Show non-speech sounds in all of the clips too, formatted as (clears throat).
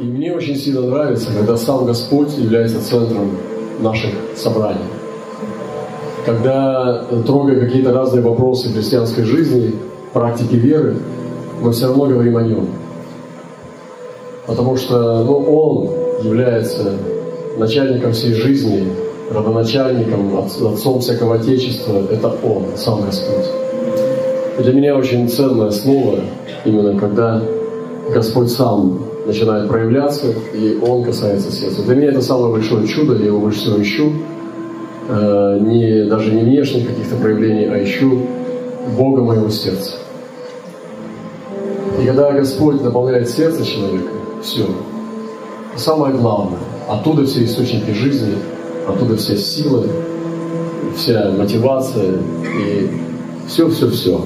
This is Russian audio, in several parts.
И мне очень сильно нравится, когда сам Господь является центром наших собраний. Когда, трогая какие-то разные вопросы христианской жизни, практики веры, мы все равно говорим о Нем. Потому что ну, Он является начальником всей жизни, родоначальником, отцом всякого Отечества. Это Он, сам Господь. И для меня очень ценное слово, именно когда Господь сам начинает проявляться, и Он касается сердца. Для меня это самое большое чудо, я его больше всего ищу. Э, не, даже не внешних каких-то проявлений, а ищу Бога моего сердца. И когда Господь наполняет сердце человека, все. Самое главное, оттуда все источники жизни, оттуда вся сила, вся мотивация и все-все-все.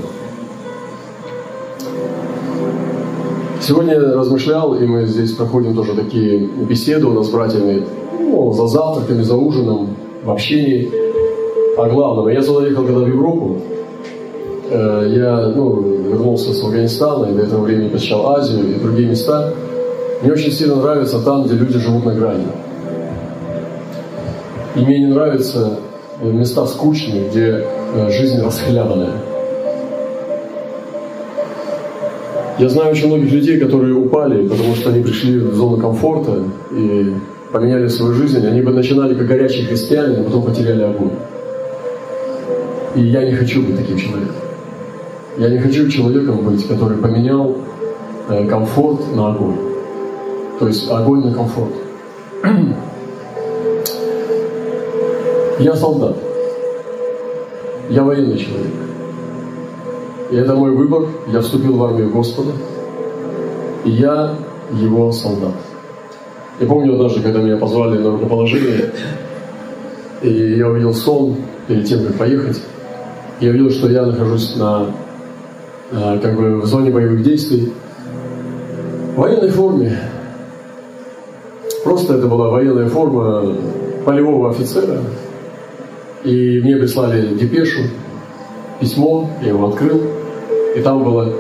Сегодня я размышлял, и мы здесь проходим тоже такие беседы у нас с братьями, ну, за завтраками, за ужином, в общении о главном. Я туда ехал когда в Европу, э, я ну, вернулся с Афганистана и до этого времени посещал Азию и другие места. Мне очень сильно нравится там, где люди живут на грани. И мне не нравятся места скучные, где э, жизнь расхлябанная. Я знаю очень многих людей, которые упали, потому что они пришли в зону комфорта и поменяли свою жизнь. Они бы начинали как горячие христиане, но потом потеряли огонь. И я не хочу быть таким человеком. Я не хочу человеком быть, который поменял э, комфорт на огонь. То есть огонь на комфорт. (clears throat) Я солдат. Я военный человек. И это мой выбор. Я вступил в армию Господа. И я его солдат. Я помню даже, когда меня позвали на рукоположение, и я увидел сон перед тем, как поехать. Я увидел, что я нахожусь на, э, как бы в зоне боевых действий. В военной форме. Просто это была военная форма полевого офицера. И мне прислали депешу, письмо, я его открыл. И там было,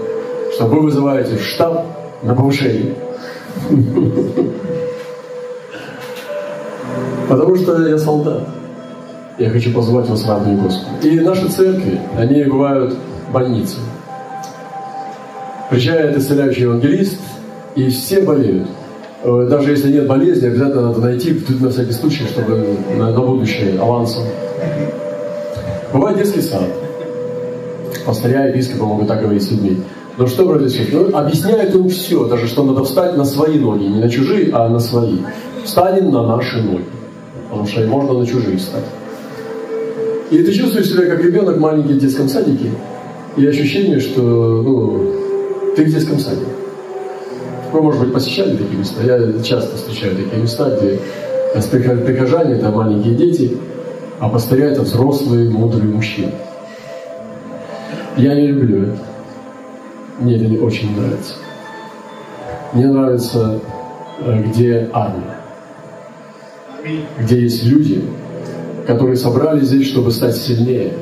что вы вызываете штаб на повышение. Потому что я солдат. Я хочу позвать вас радость Господу. И наши церкви, они бывают больницы. Приезжает исцеляющий евангелист, и все болеют. Э, даже если нет болезни, обязательно надо найти на всякий случай, чтобы на, на будущее авансом. Бывает детский сад. Пастыря, епископы могут так говорить с людьми. Но что произойдет? Ну, объясняет им все, даже что надо встать на свои ноги, не на чужие, а на свои. Встанем на наши ноги, потому что можно на чужие встать. И ты чувствуешь себя как ребенок маленький в детском садике, и ощущение, что ну, ты в детском садике. Вы, может быть, посещали такие места. Я часто встречаю такие места, где прихожане – это маленькие дети, а пастыря – это взрослые, мудрые мужчины. Я не люблю это. Мне это не очень нравится. Мне нравится, э, где армия, где есть люди, которые собрались здесь, чтобы стать сильнее.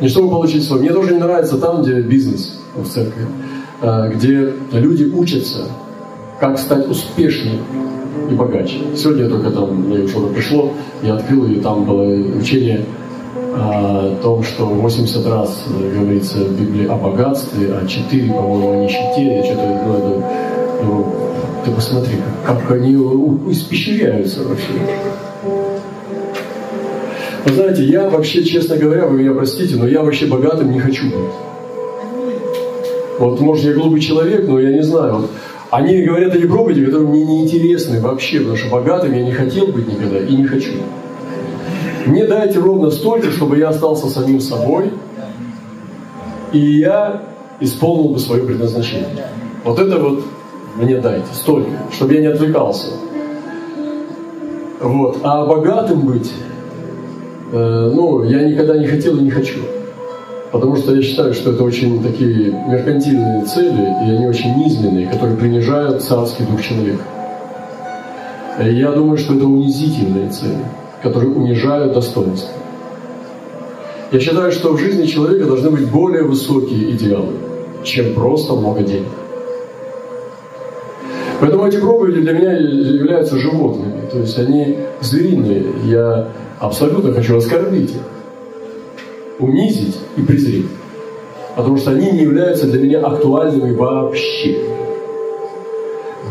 Не чтобы получить свой. Мне тоже не нравится там, где бизнес в церкви, э, где люди учатся, как стать успешнее и богаче. Сегодня я только там, мне что-то пришло, я открыл, и там было учение о том, что 80 раз говорится в Библии о богатстве, а 4, по-моему, о нищете. Я что-то, ну, это, ну, ты посмотри, как, как они испещряются вообще. Вы знаете, я вообще, честно говоря, вы меня простите, но я вообще богатым не хочу быть. Вот, может, я глупый человек, но я не знаю. Вот, они говорят о проповеди, которые мне неинтересны вообще, потому что богатым я не хотел быть никогда и не хочу. Мне дайте ровно столько, чтобы я остался самим собой, и я исполнил бы свое предназначение. Вот это вот мне дайте, столько, чтобы я не отвлекался. Вот. А богатым быть, э, ну, я никогда не хотел и не хочу. Потому что я считаю, что это очень такие меркантильные цели, и они очень низменные, которые принижают царский дух человека. И я думаю, что это унизительные цели которые унижают достоинство. Я считаю, что в жизни человека должны быть более высокие идеалы, чем просто много денег. Поэтому эти проповеди для меня являются животными. То есть они звериные. Я абсолютно хочу оскорбить их, унизить и презреть. Потому что они не являются для меня актуальными вообще.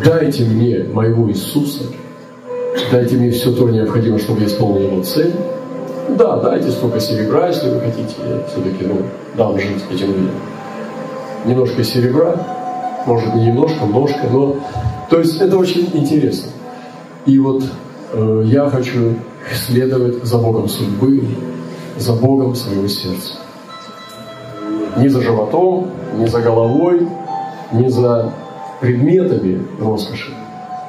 Дайте мне моего Иисуса, дайте мне все то необходимое, чтобы я исполнил его цель. Да, дайте столько серебра, если вы хотите. Все-таки ну, дам жить этим людям. Немножко серебра, может не немножко, немножко, но... То есть это очень интересно. И вот э, я хочу следовать за Богом судьбы, за Богом своего сердца. Не за животом, не за головой, не за предметами роскоши,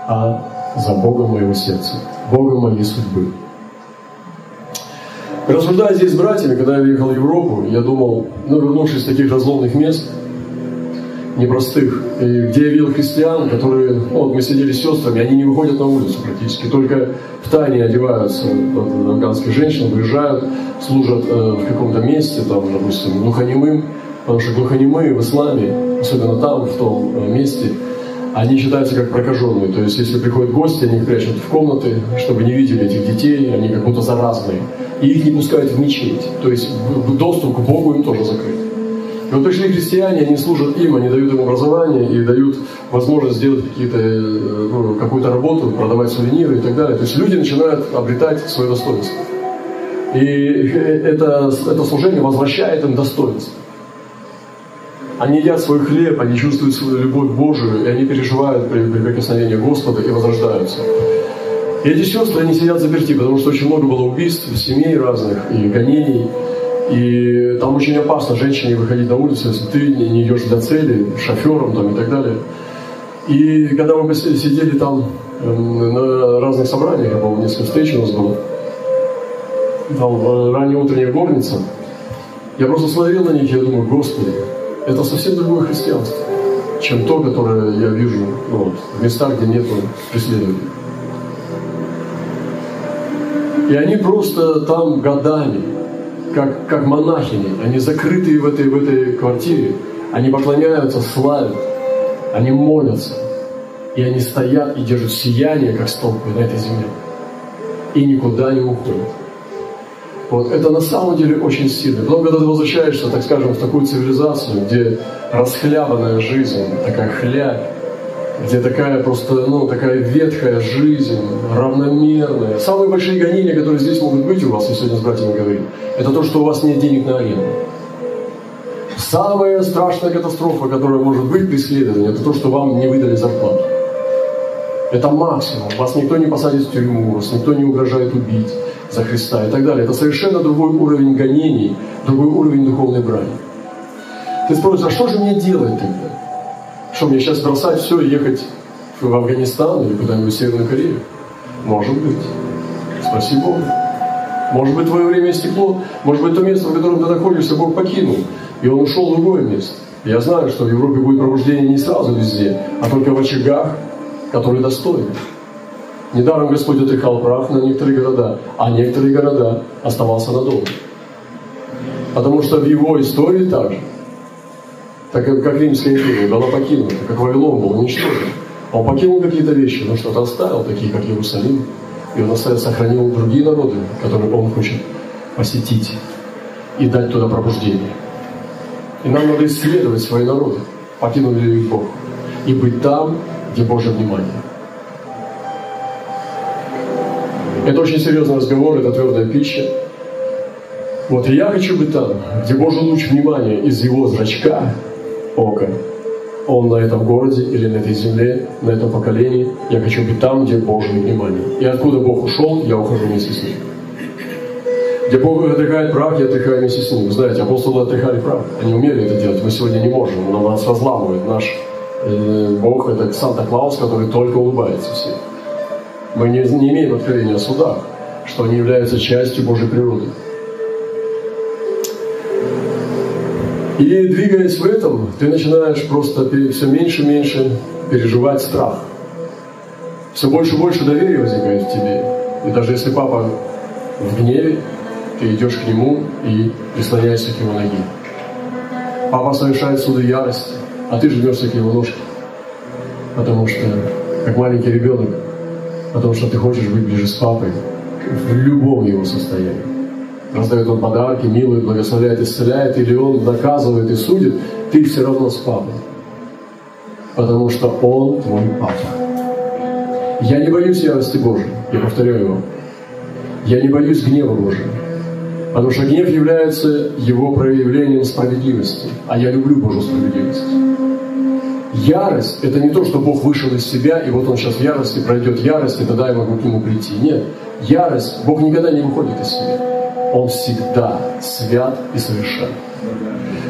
а за Богом моего сердца, Богом моей судьбы. Рассуждая здесь с братьями, когда я въехал в Европу, я думал, ну, вернувшись с таких разломных мест, непростых, и где я видел христиан, которые, ну, вот мы сидели с сестрами, они не выходят на улицу практически, только в тайне одеваются, вот, афганские женщины выезжают, служат э, в каком-то месте, там, допустим, глухонемым, потому что глухонемые в исламе, особенно там, в том э, месте, они считаются как прокаженные. То есть, если приходят гости, они их прячут в комнаты, чтобы не видели этих детей, они как будто заразные. И их не пускают в мечеть. То есть, доступ к Богу им тоже закрыт. И вот пришли христиане, они служат им, они дают им образование и дают возможность сделать какие-то, э, ну, какую-то работу, продавать сувениры и так далее. То есть люди начинают обретать свое достоинство. И это, это служение возвращает им достоинство. Они едят свой хлеб, они чувствуют свою любовь Божию, и они переживают при, при прикосновении Господа и возрождаются. И эти сестры, они сидят заперти, потому что очень много было убийств, семей разных и гонений. И там очень опасно женщине выходить на улицу, если ты не идешь для цели, шофером там, и так далее. И когда мы сидели там эм, на разных собраниях, я помню, несколько встреч у нас было, там э, ранняя утренняя горница, я просто смотрел на них, я думаю, Господи, это совсем другое христианство, чем то, которое я вижу ну, вот, в местах, где нет преследований. И они просто там годами, как, как монахини, они закрытые в этой, в этой квартире, они поклоняются, славят, они молятся, и они стоят и держат сияние, как столбы на этой земле, и никуда не уходят. Вот это на самом деле очень сильно. Потом, когда ты возвращаешься, так скажем, в такую цивилизацию, где расхлябанная жизнь, такая хлябь, где такая просто, ну, такая ветхая жизнь, равномерная. Самые большие гонения, которые здесь могут быть у вас, я сегодня с братьями говорю, это то, что у вас нет денег на аренду. Самая страшная катастрофа, которая может быть при следовании, это то, что вам не выдали зарплату. Это максимум. Вас никто не посадит в тюрьму, вас никто не угрожает убить за Христа и так далее. Это совершенно другой уровень гонений, другой уровень духовной брани. Ты спросишь, а что же мне делать тогда? Что, мне сейчас бросать все и ехать в Афганистан или куда-нибудь в Северную Корею? Может быть. Спроси Бога. Может быть, твое время истекло. Может быть, то место, в котором ты находишься, Бог покинул. И Он ушел в другое место. Я знаю, что в Европе будет пробуждение не сразу везде, а только в очагах, которые достойны. Недаром Господь отрекал прах на некоторые города, а некоторые города оставался надолго. Потому что в его истории также, так как Римская империя была покинута, как Вавилон был уничтожен, он покинул какие-то вещи, но что-то оставил, такие как Иерусалим, и он оставил, сохранил другие народы, которые он хочет посетить и дать туда пробуждение. И нам надо исследовать свои народы, покинули ли их Бог, и быть там, где Божье внимание. Это очень серьезный разговор, это твердая пища. Вот и я хочу быть там, где Божий луч внимания из его зрачка, ока, он на этом городе или на этой земле, на этом поколении. Я хочу быть там, где Божье внимание. И откуда Бог ушел, я ухожу вместе с ним. Где Бог отрыхает прах, я отрыхаю вместе с ним. Вы знаете, апостолы отрыхали прах. Они умели это делать. Мы сегодня не можем, но нас разламывает. Наш э, Бог – это Санта-Клаус, который только улыбается всем. Мы не, не имеем откровения о судах, что они являются частью Божьей природы. И двигаясь в этом, ты начинаешь просто все меньше и меньше переживать страх. Все больше и больше доверия возникает в тебе. И даже если папа в гневе, ты идешь к нему и прислоняешься к его ноге. Папа совершает суды ярости, а ты жмешься к его ножке. Потому что как маленький ребенок, потому что ты хочешь быть ближе с папой в любом его состоянии. Раздает он подарки, милует, благословляет, исцеляет, или он наказывает и судит, ты все равно с папой. Потому что он твой папа. Я не боюсь ярости Божьей, я повторяю его. Я не боюсь гнева Божьего. Потому что гнев является его проявлением справедливости. А я люблю Божью справедливость. Ярость – это не то, что Бог вышел из себя, и вот он сейчас в ярости пройдет ярость, и тогда я могу к нему прийти. Нет. Ярость, Бог никогда не выходит из себя. Он всегда свят и совершен.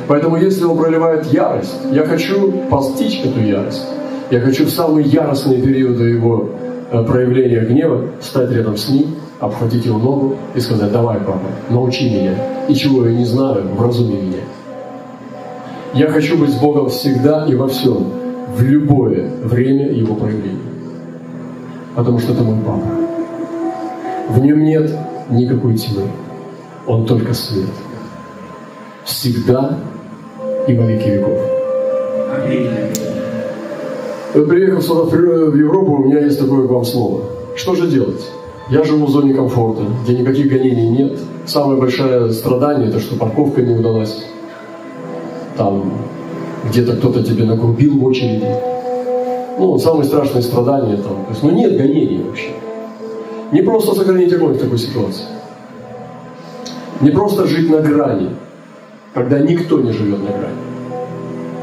Поэтому если Он проливает ярость, я хочу постичь эту ярость. Я хочу в самые яростные периоды Его э, проявления гнева стать рядом с Ним, обхватить Его ногу и сказать, давай, папа, научи меня. И чего я не знаю, вразуми меня. Я хочу быть с Богом всегда и во всем, в любое время Его проявления. Потому что это мой папа. В нем нет никакой тьмы. Он только свет. Всегда и во веки веков. Приехав сюда в Европу, у меня есть такое к вам слово. Что же делать? Я живу в зоне комфорта, где никаких гонений нет. Самое большое страдание – это что парковка не удалась. Там где-то кто-то тебе нагрубил в очереди. Ну, самые страшные страдания там. То есть, ну, нет гонений вообще. Не просто сохранить огонь в такой ситуации. Не просто жить на грани, когда никто не живет на грани.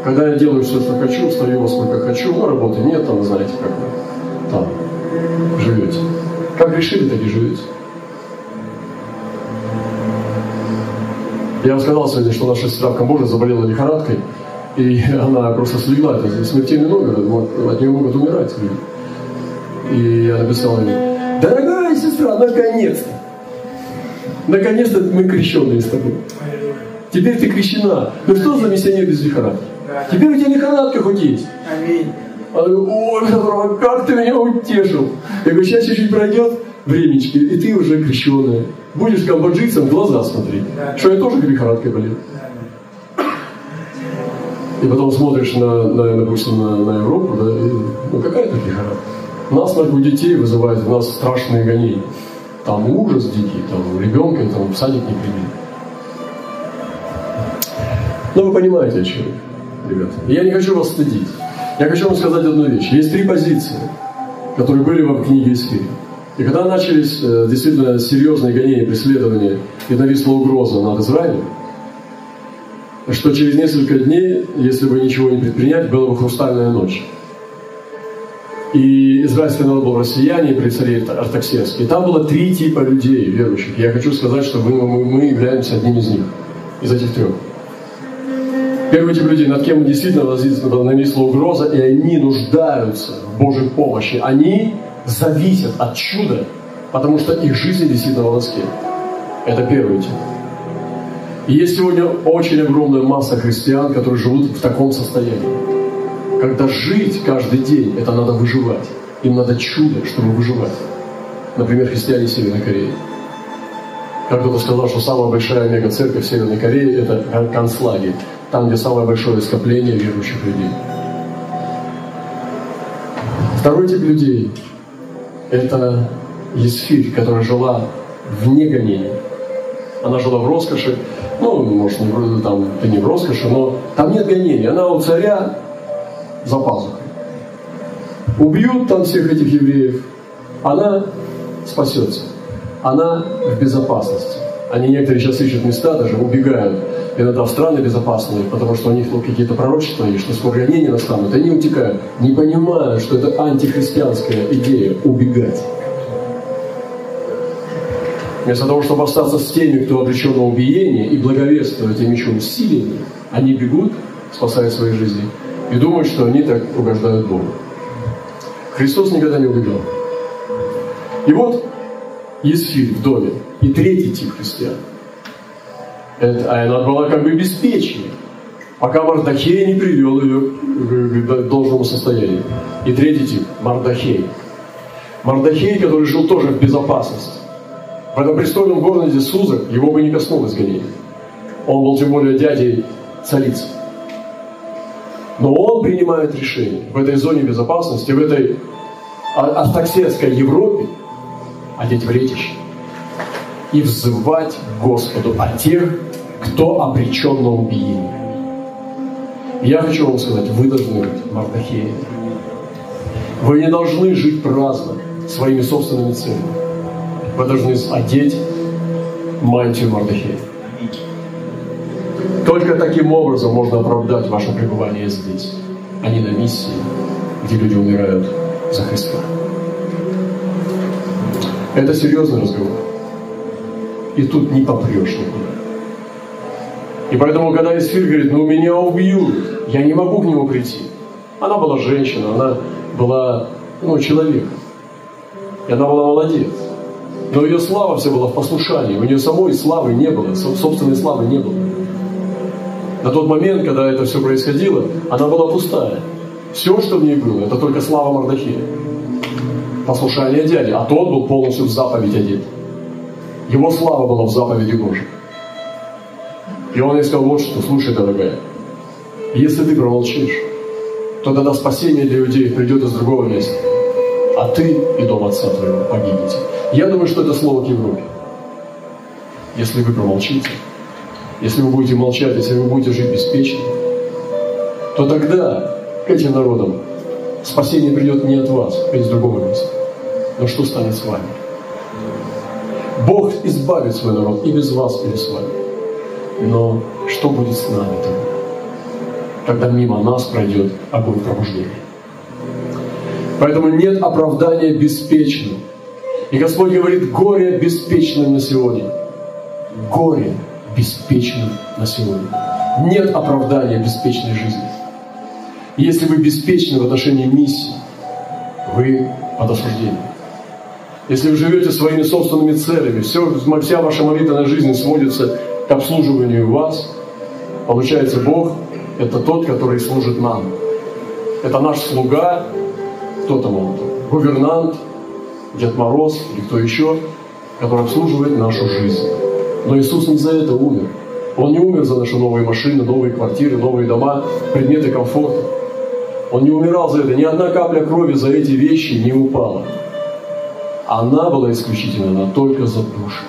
Когда я делаю все, что хочу, встаю во сколько хочу, но работы нет, там, знаете, как вы там живете. Как решили, так и живете. Я вам сказал сегодня, что наша сестра в Камбодже заболела лихорадкой, и она просто слегла, это смертельный номер, от нее могут умирать люди. И я написал ей, дорогая сестра, наконец-то! Наконец-то мы крещенные с тобой. Теперь ты крещена. Ну что за миссионер без лихорадки? Теперь у тебя лихорадка хоть есть. Аминь. Она говорит, ой, как ты меня утешил. Я говорю, сейчас чуть-чуть пройдет времечки, и ты уже крещенная. Будешь камбоджийцам в глаза смотреть. Что я тоже лихорадкой болел. И потом смотришь на, на допустим, на, на Европу, да, и, ну какая это лихорадка? Нас, у детей вызывает у нас страшные гонения. Там ужас дикий, там ребенка там, в садик не примет. Ну, вы понимаете, о чем, ребята. Я не хочу вас стыдить. Я хочу вам сказать одну вещь. Есть три позиции, которые были в книге Исфирь. И когда начались э, действительно серьезные гонения, преследования и нависла угроза над Израилем, что через несколько дней, если бы ничего не предпринять, была бы хрустальная ночь. И израильский народ был россияне при царе Артаксерске. И там было три типа людей, верующих. Я хочу сказать, что мы, мы, мы являемся одним из них, из этих трех. Первый тип людей, над кем действительно нависла угроза, и они нуждаются в Божьей помощи. Они зависят от чуда, потому что их жизнь висит на волоске. Это первый тип. И есть сегодня очень огромная масса христиан, которые живут в таком состоянии когда жить каждый день, это надо выживать. Им надо чудо, чтобы выживать. Например, христиане Северной Кореи. Как кто-то сказал, что самая большая мега-церковь Северной Кореи – это концлагерь. Там, где самое большое скопление верующих людей. Второй тип людей – это Есфирь, которая жила вне гонений. Она жила в роскоши, ну, может, не, там, ты не в роскоши, но там нет гонений. Она у царя за пазухой. Убьют там всех этих евреев, она спасется. Она в безопасности. Они некоторые сейчас ищут места, даже убегают иногда в страны безопасные, потому что у них ну, какие-то пророчества есть, что скоро гонения настанут, и они утекают, не понимая, что это антихристианская идея – убегать. Вместо того, чтобы остаться с теми, кто обречен на убиение, и благовествовать им еще усилиями, они бегут, спасая свои жизни – и думают, что они так угождают Богу. Христос никогда не убегал. И вот есть фильм в доме. И третий тип христиан. Это, а она была как бы беспечнее, пока Мардахей не привел ее к должному состоянию. И третий тип – Мардахей. Мардахей, который жил тоже в безопасности. В этом престольном городе Сузах его бы не коснулось гонения. Он был тем более дядей царицы. Но он принимает решение в этой зоне безопасности, в этой артаксерской Европе одеть в ретище и взывать Господу о тех, кто обречен на убиение. Я хочу вам сказать, вы должны быть Мардахеем. Вы не должны жить праздно, своими собственными целями. Вы должны одеть мантию Мардахея. Только таким образом можно оправдать ваше пребывание здесь, а не на миссии, где люди умирают за Христа. Это серьезный разговор. И тут не попрешь никуда. И поэтому, когда Исфир говорит, ну меня убьют, я не могу к нему прийти. Она была женщина, она была ну, человек. И она была молодец. Но ее слава вся была в послушании. У нее самой славы не было, собственной славы не было. На тот момент, когда это все происходило, она была пустая. Все, что в ней было, это только слава Мардахея. Послушание дяди. А тот был полностью в заповедь одет. Его слава была в заповеди Божьей. И он ей сказал, вот что, слушай, дорогая, если ты промолчишь, то тогда спасение для людей придет из другого места. А ты и дом отца твоего погибнете. Я думаю, что это слово к Европе. Если вы промолчите, если вы будете молчать, если вы будете жить беспечно, то тогда к этим народам спасение придет не от вас, а из другого места. Но что станет с вами? Бог избавит свой народ и без вас, или с вами. Но что будет с нами тогда? Когда мимо нас пройдет огонь пробуждения. Поэтому нет оправдания беспечным. И Господь говорит, горе беспечным на сегодня. Горе беспечным на сегодня. Нет оправдания беспечной жизни. Если вы беспечны в отношении миссии, вы под осуждением. Если вы живете своими собственными целями, все, вся ваша молитвенная жизнь сводится к обслуживанию вас, получается Бог – это тот, который служит нам. Это наш слуга, кто там он, гувернант, Дед Мороз или кто еще, который обслуживает нашу жизнь. Но Иисус не за это умер. Он не умер за наши новые машины, новые квартиры, новые дома, предметы комфорта. Он не умирал за это. Ни одна капля крови за эти вещи не упала. Она была исключительно только за души.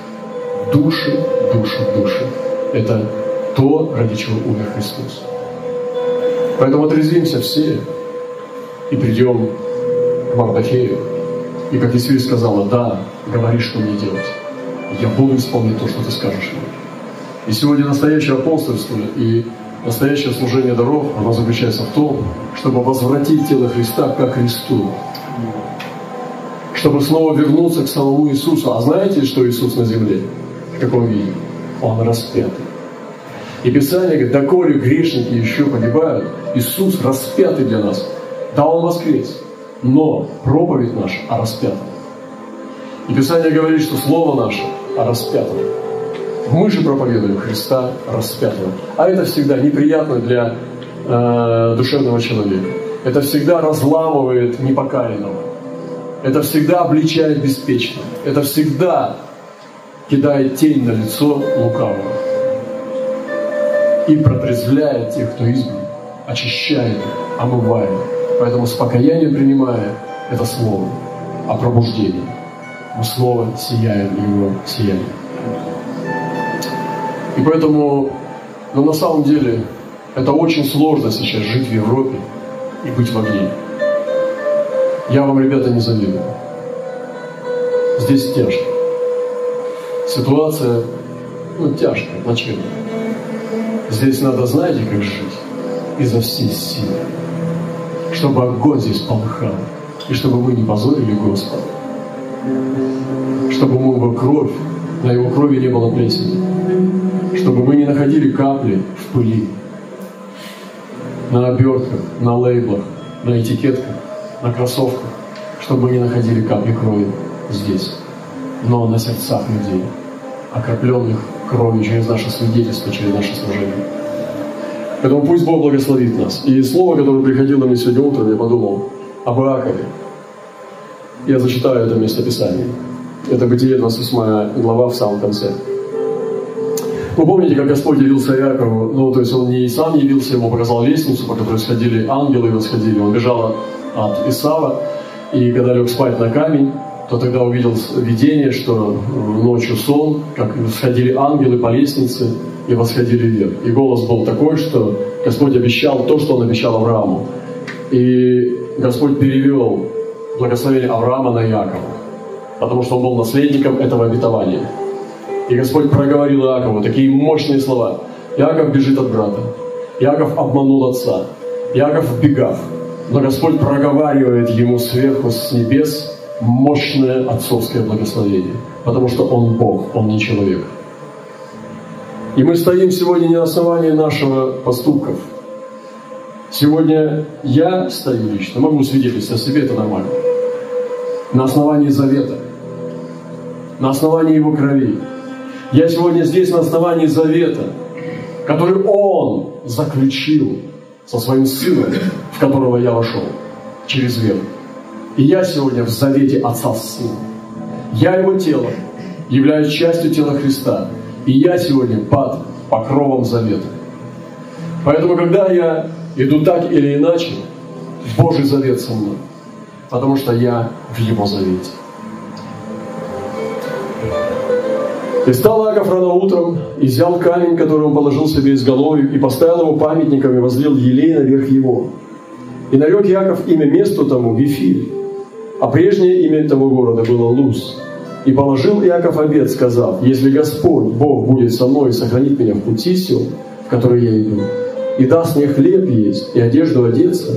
Души, души, души. Это то, ради чего умер Христос. Поэтому отрезвимся все и придем к Мардахею. И как Исвиль сказала, да, говори, что мне делать я буду исполнять то, что ты скажешь мне. И сегодня настоящее апостольство и настоящее служение даров, оно заключается в том, чтобы возвратить тело Христа к Христу. Чтобы снова вернуться к самому Иисусу. А знаете, что Иисус на земле? В каком виде? Он распятый. И Писание говорит, доколе грешники еще погибают, Иисус распятый для нас. Да, Он воскрес, но проповедь наша о распятом. И Писание говорит, что Слово наше распятого. Мы же проповедуем Христа распятого. А это всегда неприятно для э, душевного человека. Это всегда разламывает непокаянного. Это всегда обличает беспечно. Это всегда кидает тень на лицо лукавого. И протрезвляет тех, кто избран, очищает омывает. Поэтому с покаянием принимая это слово о пробуждении мы снова сияем Его сиянием. И поэтому, но ну, на самом деле, это очень сложно сейчас жить в Европе и быть в огне. Я вам, ребята, не завидую. Здесь тяжко. Ситуация, ну, тяжкая, плачевная. Здесь надо, знаете, как жить? Изо всей силы. Чтобы огонь здесь полыхал. И чтобы мы не позорили Господа чтобы мы его кровь, на его крови не было плесени, чтобы мы не находили капли в пыли, на обертках, на лейблах, на этикетках, на кроссовках, чтобы мы не находили капли крови здесь, но на сердцах людей, окропленных кровью через наше свидетельство, через наше служение. Поэтому пусть Бог благословит нас. И слово, которое приходило мне сегодня утром, я подумал об Иакове. Я зачитаю это местописание. Это Бытие 28 глава в самом конце. Вы помните, как Господь явился Иакову? Ну, то есть он не сам явился, ему показал лестницу, по которой сходили ангелы, восходили. Он бежал от Исава, И когда лег спать на камень, то тогда увидел видение, что ночью сон, как сходили ангелы по лестнице и восходили вверх. И голос был такой, что Господь обещал то, что Он обещал Аврааму. И Господь перевел благословение Авраама на Якова, потому что он был наследником этого обетования. И Господь проговорил Иакову такие мощные слова. Иаков бежит от брата. Иаков обманул отца. Иаков в. Но Господь проговаривает ему сверху с небес мощное отцовское благословение, потому что Он Бог, Он не человек. И мы стоим сегодня не на основании нашего поступков. Сегодня я стою лично, могу свидетельствовать о себе, это нормально. На основании завета, на основании Его крови. Я сегодня здесь на основании завета, который Он заключил со своим Сыном, в которого я вошел через веру. И я сегодня в завете Отца с Сыном. Я Его тело, являюсь частью тела Христа. И я сегодня под покровом завета. Поэтому, когда я иду так или иначе, Божий завет со мной, потому что я в Его завете. И встал Аков рано утром, и взял камень, который он положил себе из головы, и поставил его памятником, и возлил елей наверх его. И нарек Яков имя месту тому Вифиль, а прежнее имя того города было Луз. И положил Иаков обед, сказав, если Господь, Бог, будет со мной и сохранит меня в пути сил, в который я иду, и даст мне хлеб есть и одежду одеться,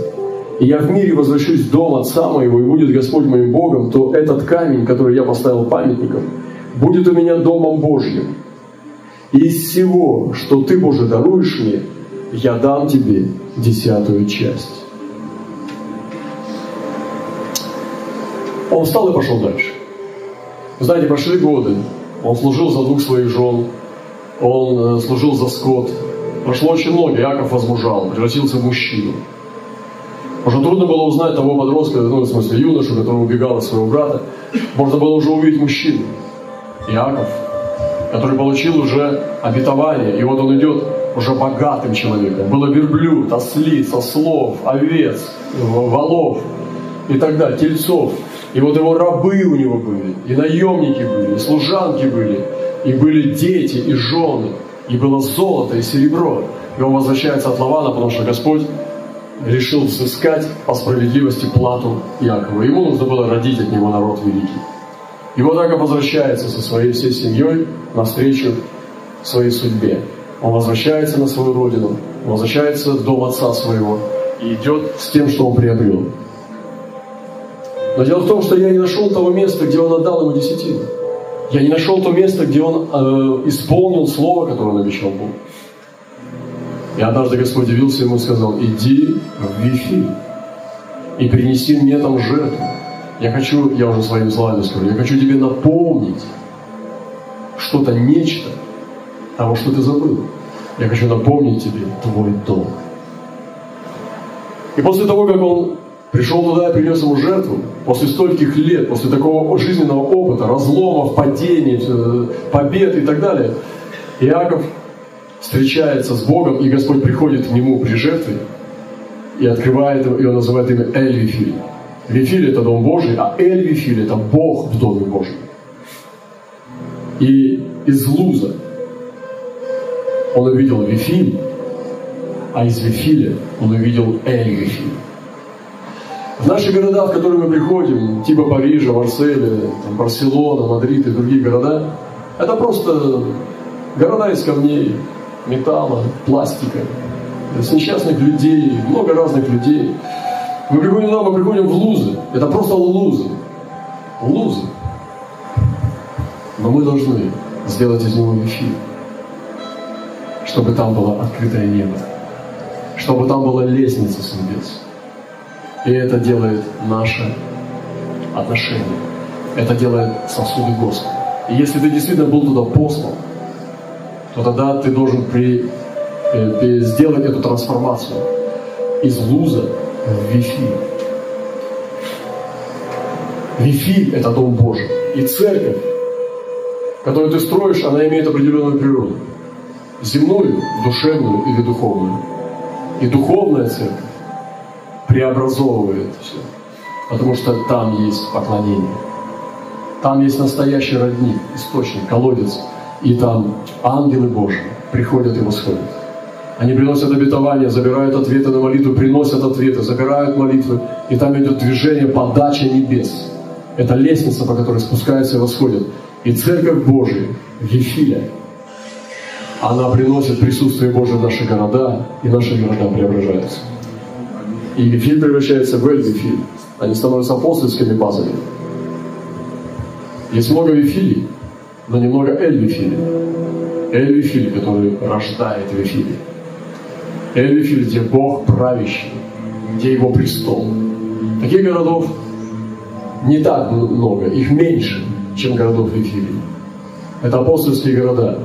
и я в мире возвращусь в дом Отца моего, и будет Господь моим Богом, то этот камень, который я поставил памятником, будет у меня домом Божьим. И из всего, что Ты, Боже, даруешь мне, я дам Тебе десятую часть. Он встал и пошел дальше. Знаете, прошли годы. Он служил за двух своих жен. Он э, служил за скот. Прошло очень много. Яков возмужал, превратился в мужчину. Уже трудно было узнать того подростка, ну, в смысле юношу, который убегал от своего брата. Можно было уже увидеть мужчину. Яков, который получил уже обетование. И вот он идет уже богатым человеком. Было верблюд, ослиц, ослов, овец, волов и так далее, тельцов. И вот его рабы у него были, и наемники были, и служанки были, и были дети, и жены, и было золото, и серебро. И он возвращается от Лавана, потому что Господь решил взыскать по справедливости плату Якова. Ему нужно было родить от него народ великий. И вот Яков возвращается со своей всей семьей навстречу своей судьбе. Он возвращается на свою родину, он возвращается в дом отца своего и идет с тем, что он приобрел. Но дело в том, что я не нашел того места, где он отдал ему десятину. Я не нашел то место, где он э, исполнил слово, которое он обещал Богу. И однажды Господь явился ему и сказал, иди в Вифи и принеси мне там жертву. Я хочу, я уже своими словами скажу, я хочу тебе напомнить что-то, нечто того, что ты забыл. Я хочу напомнить тебе твой долг. И после того, как он пришел туда и принес ему жертву, после стольких лет, после такого жизненного опыта, разломов, падений, побед и так далее, Иаков встречается с Богом, и Господь приходит к нему при жертве и открывает его, и он называет имя Эль-Вифиль. Вифиль – это Дом Божий, а Эль-Вифиль – это Бог в Доме Божьем. И из Луза он увидел Вифиль, а из Вифиля он увидел Эль-Вифиль. В наши города, в которые мы приходим, типа Парижа, Марселя, там, Барселона, Мадрид и другие города, это просто города из камней, металла, пластика, с несчастных людей, много разных людей. Мы приходим туда, мы приходим в лузы. Это просто лузы. Лузы. Но мы должны сделать из него эфир, чтобы там было открытое небо, чтобы там была лестница с небес и это делает наше отношение. Это делает сосуды Господа. И если ты действительно был туда послан, то тогда ты должен при, э, сделать эту трансформацию из луза в вифиль. Вифиль – это Дом Божий. И церковь, которую ты строишь, она имеет определенную природу. Земную, душевную или духовную. И духовная церковь преобразовывает все. потому что там есть поклонение. Там есть настоящий родник, источник, колодец, и там ангелы Божьи приходят и восходят. Они приносят обетования, забирают ответы на молитву, приносят ответы, забирают молитвы, и там идет движение подача небес. Это лестница, по которой спускается и восходит. И Церковь Божия в Ефиле, она приносит присутствие Божие в наши города, и наши города преображаются. И Ефиль превращается в Эль-Вифиль. Они становятся апостольскими базами. Есть много Вифилий, но немного Эль-Вифили. Эль-Вифиль, который рождает Вифили. Эль-Вифиль, где Бог правящий, где Его престол. Таких городов не так много, их меньше, чем городов Вифилии. Это апостольские города,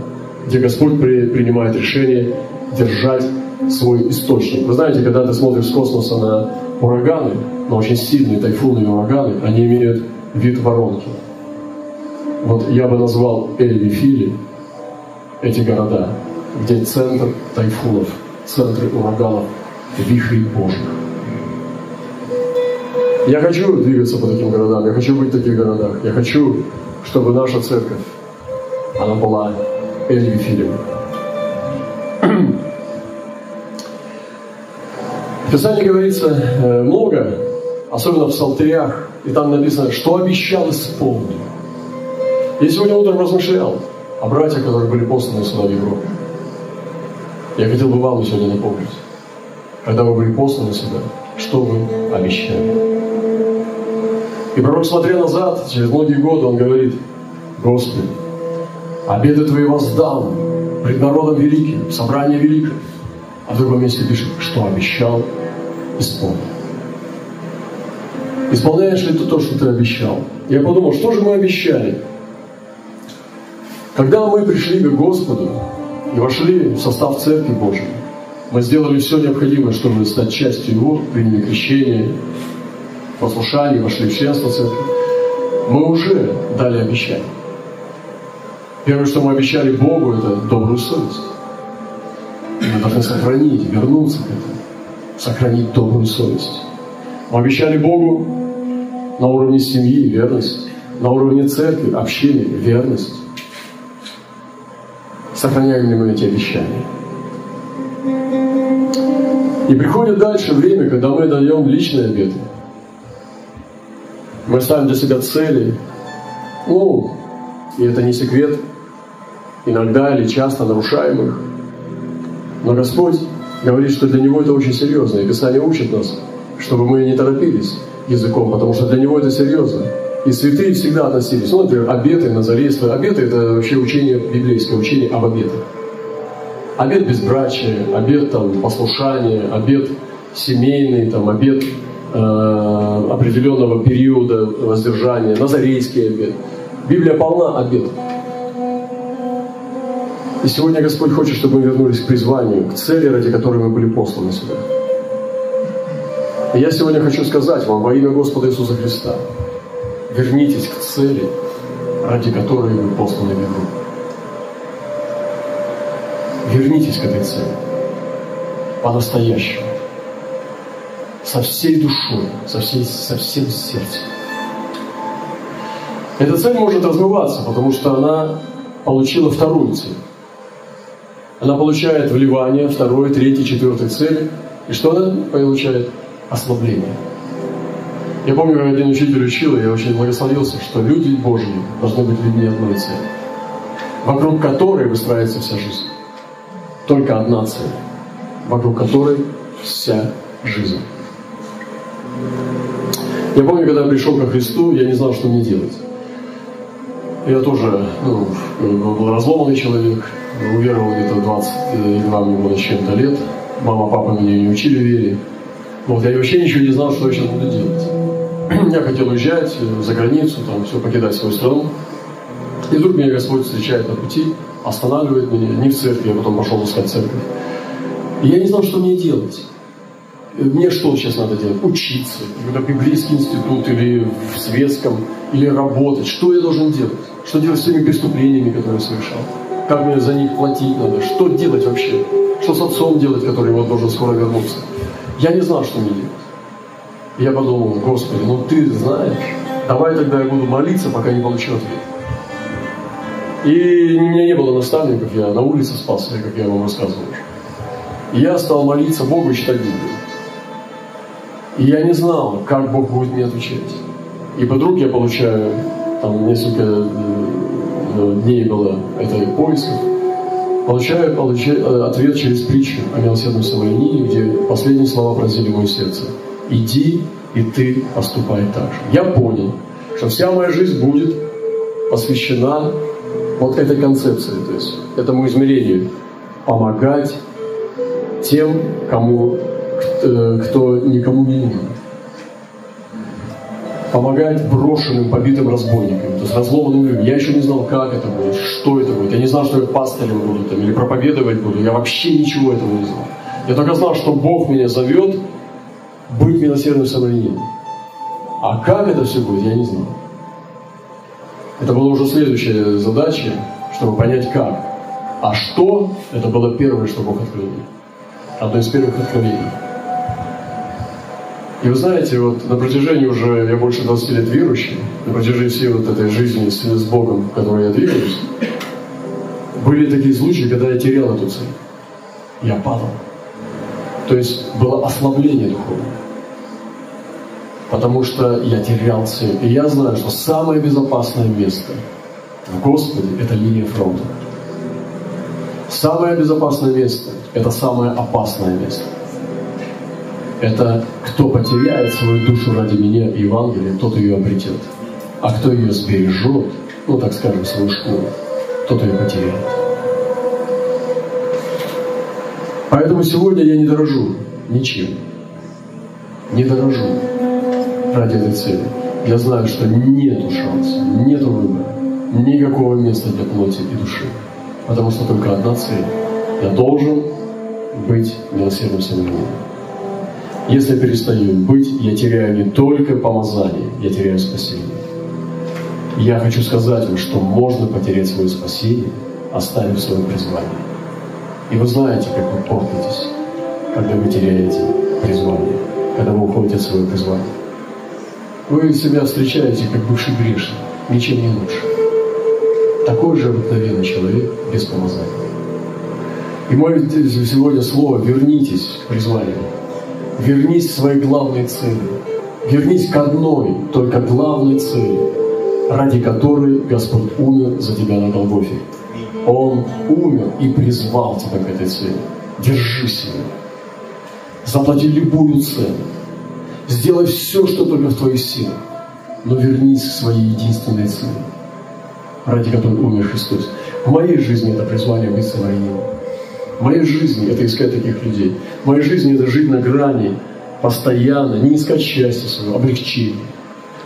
где Господь при, принимает решение держать свой источник. Вы знаете, когда ты смотришь с космоса на ураганы, на очень сильные тайфуны и ураганы, они имеют вид воронки. Вот я бы назвал Эль-Вифили эти города, где центр тайфунов, центры ураганов, вихрей Божьих. Я хочу двигаться по таким городам, я хочу быть в таких городах. Я хочу, чтобы наша церковь, она была Эль-Вифилем. В Писании говорится э, много, особенно в псалтырях, и там написано, что обещал исполнить. Я сегодня утром размышлял о братьях, которые были посланы сюда в Европу. Я хотел бы вам сегодня напомнить, когда вы были посланы сюда, что вы обещали. И пророк, смотря назад, через многие годы, он говорит, Господи, обеды Твои воздам пред народом великим, собрание великое. А в другом месте пишет, что обещал, исполнил. Исполняешь ли ты то, что ты обещал? Я подумал, что же мы обещали? Когда мы пришли к Господу и вошли в состав Церкви Божьей, мы сделали все необходимое, чтобы стать частью Его, приняли крещение, послушание, вошли в членство Церкви. Мы уже дали обещание. Первое, что мы обещали Богу, это добрую совесть. Мы должны сохранить, вернуться к этому, сохранить добрую совесть. Мы обещали Богу на уровне семьи верность, на уровне церкви, общения, верность. Сохраняем ли мы эти обещания? И приходит дальше время, когда мы даем личные обеты. Мы ставим для себя цели. Ну, и это не секрет, иногда или часто нарушаем их. Но Господь говорит, что для Него это очень серьезно. И Писание учит нас, чтобы мы не торопились языком, потому что для Него это серьезно. И святые всегда относились. Ну, например, обеты, назарейство. Обеты – это вообще учение, библейское учение об обетах. Обет безбрачия, обет там, послушания, обет семейный, там, обет э, определенного периода воздержания, назарейский обет. Библия полна обетов. И сегодня Господь хочет, чтобы мы вернулись к призванию, к цели, ради которой мы были посланы сюда. И я сегодня хочу сказать вам во имя Господа Иисуса Христа, вернитесь к цели, ради которой вы посланы в Европу. Вернитесь к этой цели. По-настоящему. Со всей душой, со, всей, со всем сердцем. Эта цель может размываться, потому что она получила вторую цель. Она получает вливание второй, третьей, четвертой цели. И что она получает? Ослабление. Я помню, как один учитель учил, и я очень благословился, что люди Божьи должны быть людьми одной цели, вокруг которой выстраивается вся жизнь. Только одна цель, вокруг которой вся жизнь. Я помню, когда я пришел ко Христу, я не знал, что мне делать. Я тоже ну, был разломанный человек, уверовал где-то 22 мне было с чем-то лет. Мама, папа меня не учили вере. Вот, я вообще ничего не знал, что я сейчас буду делать. Я хотел уезжать за границу, там, все, покидать свою страну. И вдруг меня Господь встречает на пути, останавливает меня, не в церкви, я потом пошел искать церковь. И я не знал, что мне делать. Мне что сейчас надо делать? Учиться, какой-то библейский институт или в светском, или работать. Что я должен делать? Что делать с теми преступлениями, которые я совершал? Как мне за них платить надо? Что делать вообще? Что с отцом делать, который вот должен скоро вернуться? Я не знал, что мне делать. Я подумал, Господи, ну ты знаешь, давай тогда я буду молиться, пока не получу ответ. И у меня не было наставников, я на улице спался, как я вам рассказывал я стал молиться Богу и читать Библию. И я не знал, как Бог будет мне отвечать. И вдруг я получаю, там несколько э, дней было это поисков, получаю, получаю э, ответ через притчу о милосердном Самарянине, где последние слова поразили мое сердце. «Иди, и ты поступай так же». Я понял, что вся моя жизнь будет посвящена вот этой концепции, то есть этому измерению. Помогать тем, кому, кто никому не нужен. Помогать брошенным, побитым разбойникам, то есть разломанным людям. Я еще не знал, как это будет, что это будет. Я не знал, что я пастырем буду там, или проповедовать буду. Я вообще ничего этого не знал. Я только знал, что Бог меня зовет быть милосердным самарянином. А как это все будет, я не знал. Это была уже следующая задача, чтобы понять как. А что, это было первое, что Бог открыл мне. Одно из первых откровений. И вы знаете, вот на протяжении уже, я больше 20 лет верующий, на протяжении всей вот этой жизни с, с Богом, в которой я двигаюсь, были такие случаи, когда я терял эту цель. Я падал. То есть было ослабление духовное потому что я терял цель. И я знаю, что самое безопасное место в Господе – это линия фронта. Самое безопасное место – это самое опасное место. Это кто потеряет свою душу ради меня и Евангелия, тот ее обретет. А кто ее сбережет, ну так скажем, свою шкуру, тот ее потеряет. Поэтому сегодня я не дорожу ничем. Не дорожу ради этой цели. Я знаю, что нету шанса, нету выбора, никакого места для плоти и души. Потому что только одна цель. Я должен быть милосердным самарянином. Если перестаю быть, я теряю не только помазание, я теряю спасение. Я хочу сказать вам, что можно потерять свое спасение, оставив свое призвание. И вы знаете, как вы портитесь, когда вы теряете призвание, когда вы уходите от своего призвания. Вы себя встречаете как бывший грешник, ничем не лучше. Такой же обыкновенный человек без помазания. И мое сегодня слово «вернитесь» к призванию. Вернись к своей главной цели. Вернись к одной, только главной цели, ради которой Господь умер за тебя на Голгофе. Он умер и призвал тебя к этой цели. Держись ее. Заплати любую цену. Сделай все, что только в твоих силах, но вернись к своей единственной цели, ради которой умер Христос. В моей жизни это призвание быть самарянином. В моей жизни это искать таких людей. В моей жизни это жить на грани, постоянно, не искать счастья своего, облегчения,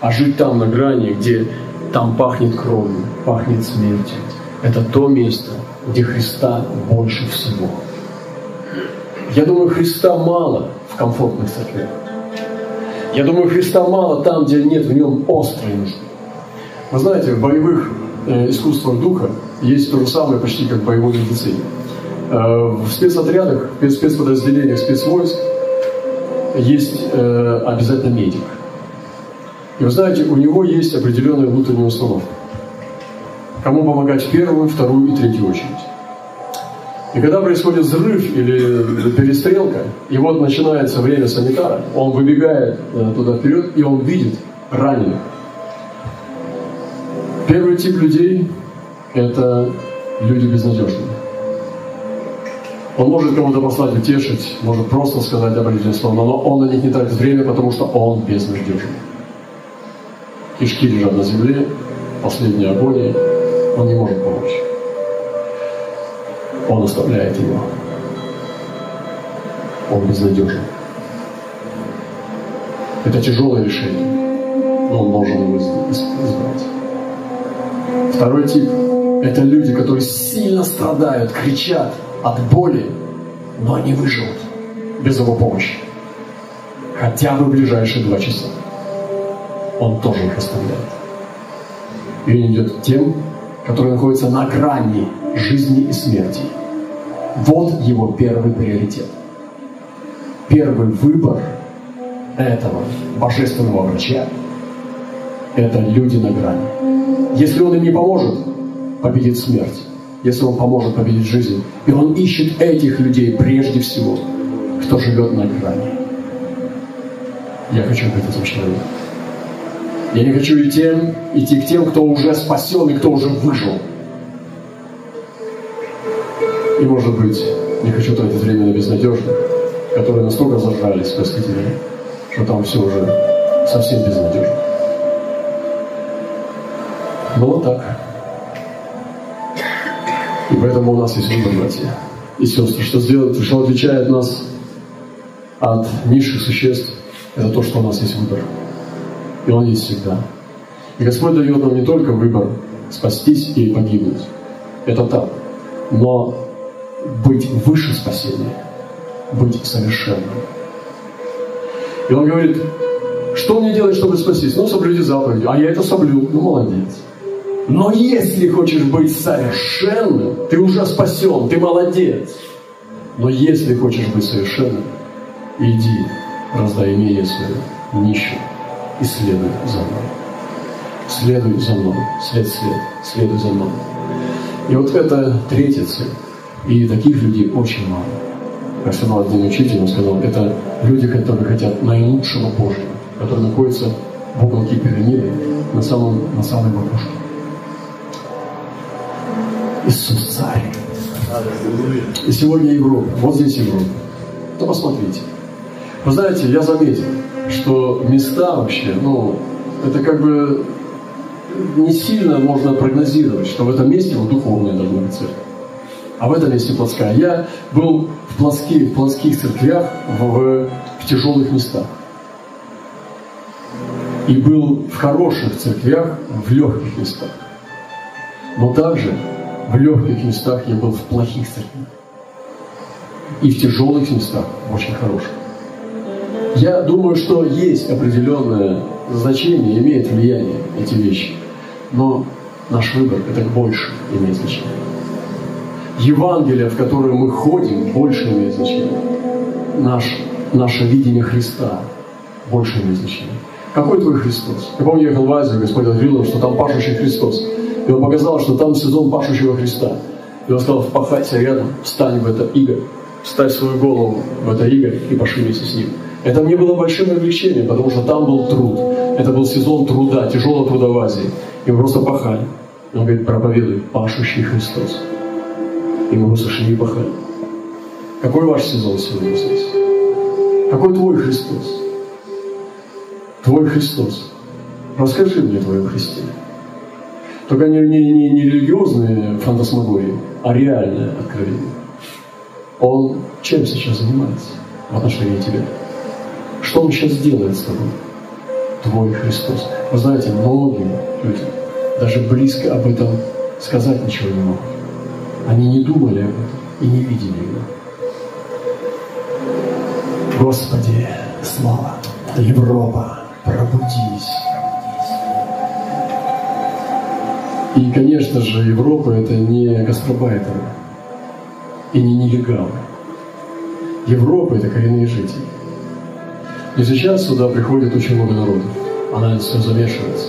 а жить там на грани, где там пахнет кровью, пахнет смертью. Это то место, где Христа больше всего. Я думаю, Христа мало в комфортных церквях. Я думаю, Христа мало там, где нет в нем острой нужды. Вы знаете, в боевых э, искусствах духа есть то же самое почти как в боевой медицине. Э, в спецотрядах, в спецподразделениях, спецвойск есть э, обязательно медик. И вы знаете, у него есть определенная внутренняя установка. Кому помогать в первую, вторую и третью очередь. И когда происходит взрыв или перестрелка, и вот начинается время санитара, он выбегает э, туда вперед, и он видит раненых. Первый тип людей – это люди безнадежные. Он может кому-то послать утешить, может просто сказать определенное слово, но он на них не тратит время, потому что он безнадежен. Кишки лежат на земле, последняя агония, он не может помочь он оставляет его. Он безнадежен. Это тяжелое решение, но он должен его избрать. Второй тип – это люди, которые сильно страдают, кричат от боли, но они выживут без его помощи. Хотя бы в ближайшие два часа. Он тоже их оставляет. И идет тем, которые находятся на грани жизни и смерти. Вот его первый приоритет. Первый выбор этого божественного врача – это люди на грани. Если он им не поможет, победит смерть. Если он поможет победить жизнь. И он ищет этих людей прежде всего, кто живет на грани. Я хочу быть этим человеком. Я не хочу идти, идти к тем, кто уже спасен и кто уже выжил. И, может быть, не хочу тратить время на безнадежных, которые настолько зажрались спасителями, что там все уже совсем безнадежно. Но вот так. И поэтому у нас есть выбор, братья и сестры, что, сделать, что отличает нас от низших существ, это то, что у нас есть выбор. И он есть всегда. И Господь дает нам не только выбор спастись или погибнуть. Это так. Но быть выше спасения, быть совершенным. И он говорит, что мне делать, чтобы спастись? Ну, соблюди заповеди. А я это соблюл. Ну, молодец. Но если хочешь быть совершенным, ты уже спасен, ты молодец. Но если хочешь быть совершенным, иди, раздай имение свое нищим и следуй за мной. Следуй за мной, след след, следуй за мной. И вот это третья цель. И таких людей очень мало. Как сказал один учитель, он сказал, это люди, которые хотят наилучшего Божьего, которые находятся в уголке пирамиды на, самом, на самой макушке. Иисус царь. И сегодня Европа. Вот здесь Европа. То посмотрите. Вы знаете, я заметил, что места вообще, ну, это как бы не сильно можно прогнозировать, что в этом месте вот духовная должна быть церковь. А в этом месте плотская. Я был в плотских, в плотских церквях в, в, в тяжелых местах. И был в хороших церквях в легких местах. Но также в легких местах я был в плохих церквях. И в тяжелых местах очень хороших. Я думаю, что есть определенное значение, имеет влияние эти вещи. Но наш выбор – это больше имеет значение. Евангелие, в которое мы ходим, больше имеет значение. Наш, наше видение Христа больше имеет значение. Какой твой Христос? Я помню, ехал в Азию, Господь говорил нам, что там пашущий Христос. И он показал, что там сезон пашущего Христа. И он сказал, впахайся рядом, встань в это иго, вставь свою голову в это иго и пошли вместе с ним. Это мне было большим облегчением, потому что там был труд. Это был сезон труда, тяжелого труда в Азии. И мы просто пахали. Он говорит, проповедуй, пашущий Христос. И мы просто шли и пахали. Какой ваш сезон сегодня здесь? Какой твой Христос? Твой Христос. Расскажи мне твоем Христе. Только не, не, не, не религиозные фантасмагории, а реальное откровение. Он чем сейчас занимается в отношении тебя? Что он сейчас делает с тобой? Твой Христос. Вы знаете, многие люди даже близко об этом сказать ничего не могут. Они не думали об этом и не видели его. Господи, слава! Европа, пробудись! И, конечно же, Европа – это не гастробайтеры и не нелегалы. Европа – это коренные жители. И сейчас сюда приходит очень много народу. Она все замешивается.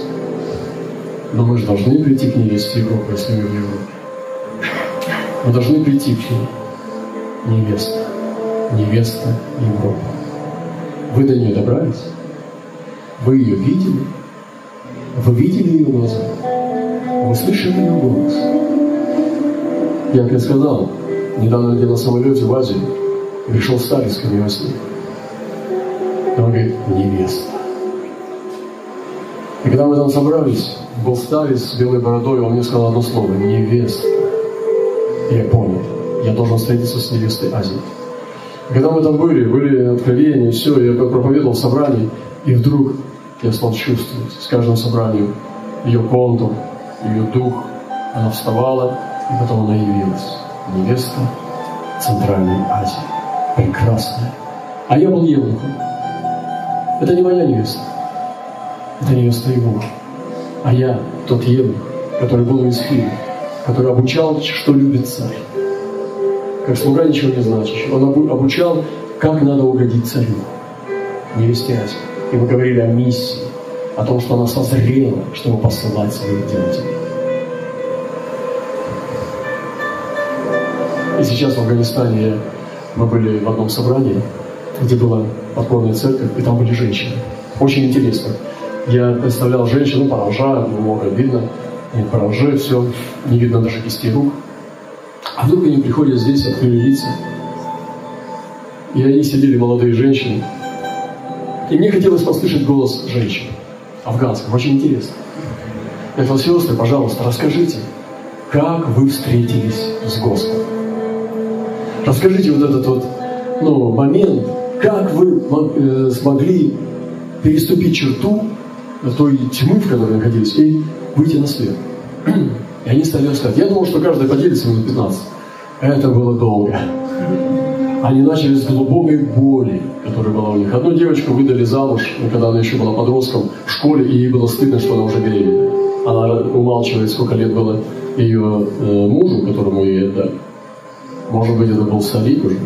Но мы же должны прийти к невесте Европы, если мы в Европе. Мы должны прийти к ней. Невеста. Невеста Европы. Вы до нее добрались? Вы ее видели? Вы видели ее глаза? Вы слышали ее голос? Я, как я сказал, недавно где на самолете в Азии пришел старец ко мне во сне. Говорит, невеста. И когда мы там собрались, был старец с белой бородой, он мне сказал одно слово, невеста. И я понял, я должен встретиться с невестой Азии. И когда мы там были, были откровения, все, я проповедовал в собрании, и вдруг я стал чувствовать с каждым собранием ее контур, ее дух. Она вставала, и потом она явилась. Невеста Центральной Азии. Прекрасная. А я был евнухом. Это не моя невеста. Это невеста его. А я тот евнух, который был из Исхире, который обучал, что любит царь. Как слуга ничего не значащий. Он обучал, как надо угодить царю. невесте Асе. И мы говорили о миссии, о том, что она созрела, чтобы посылать своих делателей. И сейчас в Афганистане мы были в одном собрании, где была подпольная церковь, и там были женщины. Очень интересно. Я представлял женщину, паранжа, много видно, и паранжи, все, не видно даже кисти рук. А вдруг они приходят здесь, открыли лица, и они сидели, молодые женщины, и мне хотелось послышать голос женщин, афганских, очень интересно. Я сказал, сестры, пожалуйста, расскажите, как вы встретились с Господом? Расскажите вот этот вот ну, момент, как вы э, смогли переступить черту той тьмы, в которой находились, и выйти на свет. И они стали рассказывать. Я думал, что каждый поделится минут 15. Это было долго. Они начали с глубокой боли, которая была у них. Одну девочку выдали замуж, когда она еще была подростком в школе, и ей было стыдно, что она уже беременна. Она умалчивает, сколько лет было ее э, мужу, которому ей отдали. Может быть, это был старик уже.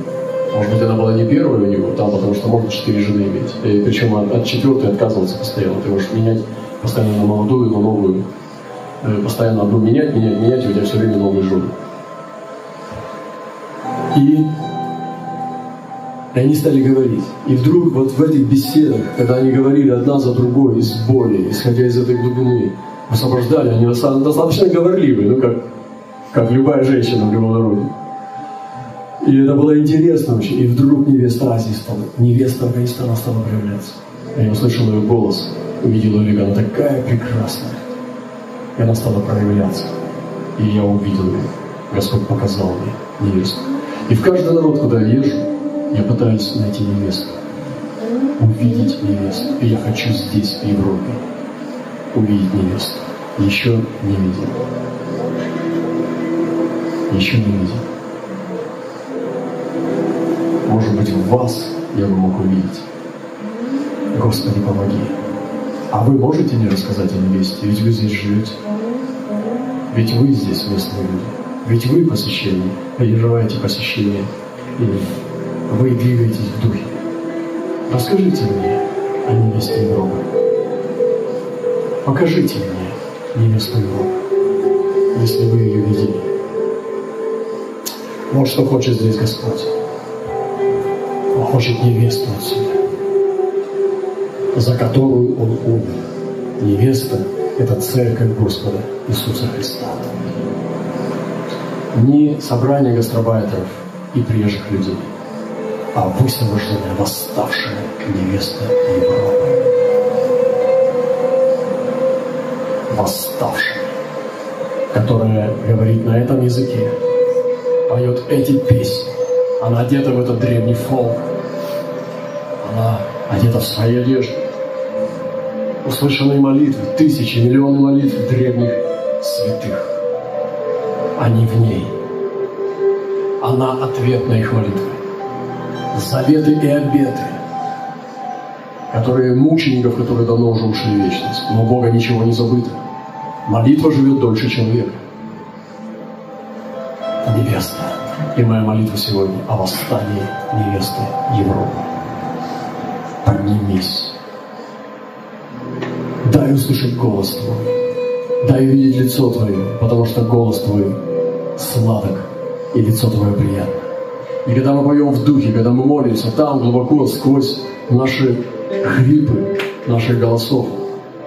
Может быть, она была не первая у него там, потому что можно четыре жены иметь. И причем от, от четвертой отказываться постоянно. Ты можешь менять постоянно на молодую, на новую. Э, постоянно одну менять, менять, менять, и у тебя все время новые жены. И и они стали говорить. И вдруг вот в этих беседах, когда они говорили одна за другой из боли, исходя из этой глубины, освобождали, они достаточно говорливые, ну как, как любая женщина в любом народе. И это было интересно очень. И вдруг невеста Азии стала, невеста Афганистана стала проявляться. Я услышал ее голос, увидел ее, она такая прекрасная. И она стала проявляться. И я увидел ее. Господь показал мне невесту. И в каждый народ, куда я езжу, я пытаюсь найти невесту. Увидеть невесту. И я хочу здесь, в Европе, увидеть невесту. Еще не видел. Еще не видел. Может быть, в вас я бы мог увидеть. Господи, помоги. А вы можете мне рассказать о невесте? Ведь вы здесь живете. Ведь вы здесь местные люди. Ведь вы посещение, переживаете посещение. И вы двигаетесь в духе. Расскажите мне о невесте Европы. Покажите мне невесту Европы, если вы ее видели. Вот что хочет здесь Господь. Хочет невесту отсюда, за которую Он умер. Невеста – это церковь Господа Иисуса Христа. Не собрание гастробайтеров и приезжих людей, а высвобожденная, восставшая невеста Европы. Восставшая, которая говорит на этом языке, поет эти песни. Она одета в этот древний фолк, она одета в свои одежды. Услышанные молитвы, тысячи, миллионы молитв древних святых. Они в ней. Она ответ на их молитвы. Заветы и обеты, которые мучеников, которые давно уже ушли в вечность. Но Бога ничего не забыто. Молитва живет дольше человека. Невеста. И моя молитва сегодня о восстании невесты Европы поднимись. Дай услышать голос Твой. Дай увидеть лицо Твое, потому что голос Твой сладок, и лицо Твое приятно. И когда мы поем в духе, когда мы молимся, там глубоко, сквозь наши хрипы, наших голосов,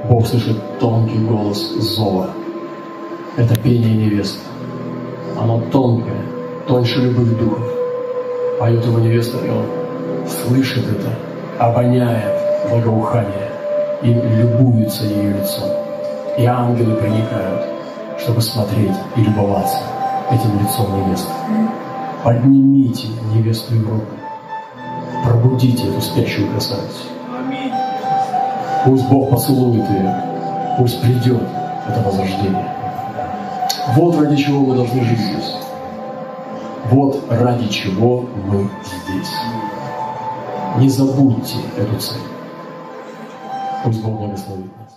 Бог слышит тонкий голос зова. Это пение невесты. Оно тонкое, тоньше любых духов. Поет его невеста, и он слышит это, обоняет благоухание и любуется ее лицом. И ангелы проникают, чтобы смотреть и любоваться этим лицом невесты. Поднимите невесту Европы. Пробудите эту спящую красавицу. Пусть Бог поцелует ее. Пусть придет это возрождение. Вот ради чего мы должны жить здесь. Вот ради чего мы здесь. Не забудьте эту цель. Пусть Бог благословит нас.